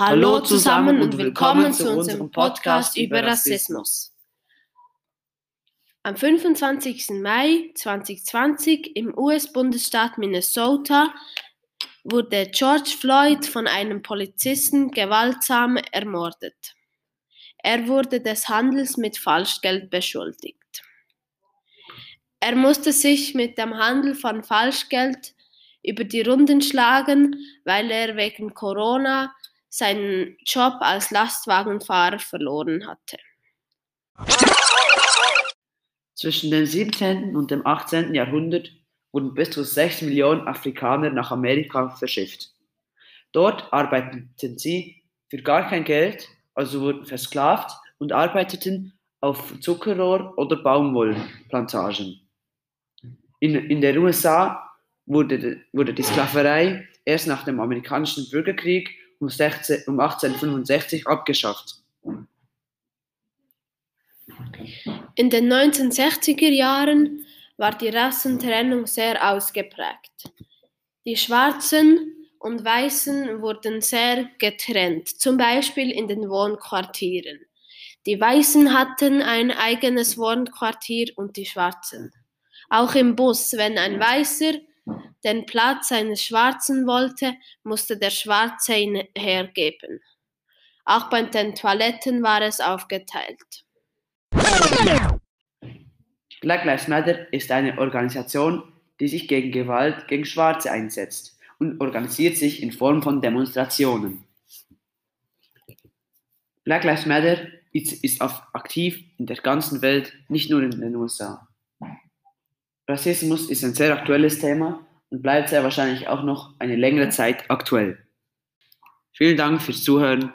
Hallo zusammen und willkommen zu unserem Podcast über Rassismus. Am 25. Mai 2020 im US-Bundesstaat Minnesota wurde George Floyd von einem Polizisten gewaltsam ermordet. Er wurde des Handels mit Falschgeld beschuldigt. Er musste sich mit dem Handel von Falschgeld über die Runden schlagen, weil er wegen Corona seinen Job als Lastwagenfahrer verloren hatte. Zwischen dem 17. und dem 18. Jahrhundert wurden bis zu 6 Millionen Afrikaner nach Amerika verschifft. Dort arbeiteten sie für gar kein Geld, also wurden versklavt und arbeiteten auf Zuckerrohr- oder Baumwollplantagen. In, in den USA wurde, wurde die Sklaverei erst nach dem amerikanischen Bürgerkrieg um, 16, um 1865 abgeschafft. In den 1960er Jahren war die Rassentrennung sehr ausgeprägt. Die Schwarzen und Weißen wurden sehr getrennt, zum Beispiel in den Wohnquartieren. Die Weißen hatten ein eigenes Wohnquartier und die Schwarzen. Auch im Bus, wenn ein Weißer den Platz eines Schwarzen wollte, musste der Schwarze ihn hergeben. Auch bei den Toiletten war es aufgeteilt. Black Lives Matter ist eine Organisation, die sich gegen Gewalt gegen Schwarze einsetzt und organisiert sich in Form von Demonstrationen. Black Lives Matter ist, aktiv in der ganzen Welt, nicht nur in den USA. Rassismus ist ein sehr aktuelles Thema und bleibt sehr wahrscheinlich auch noch eine längere Zeit aktuell. Vielen Dank fürs Zuhören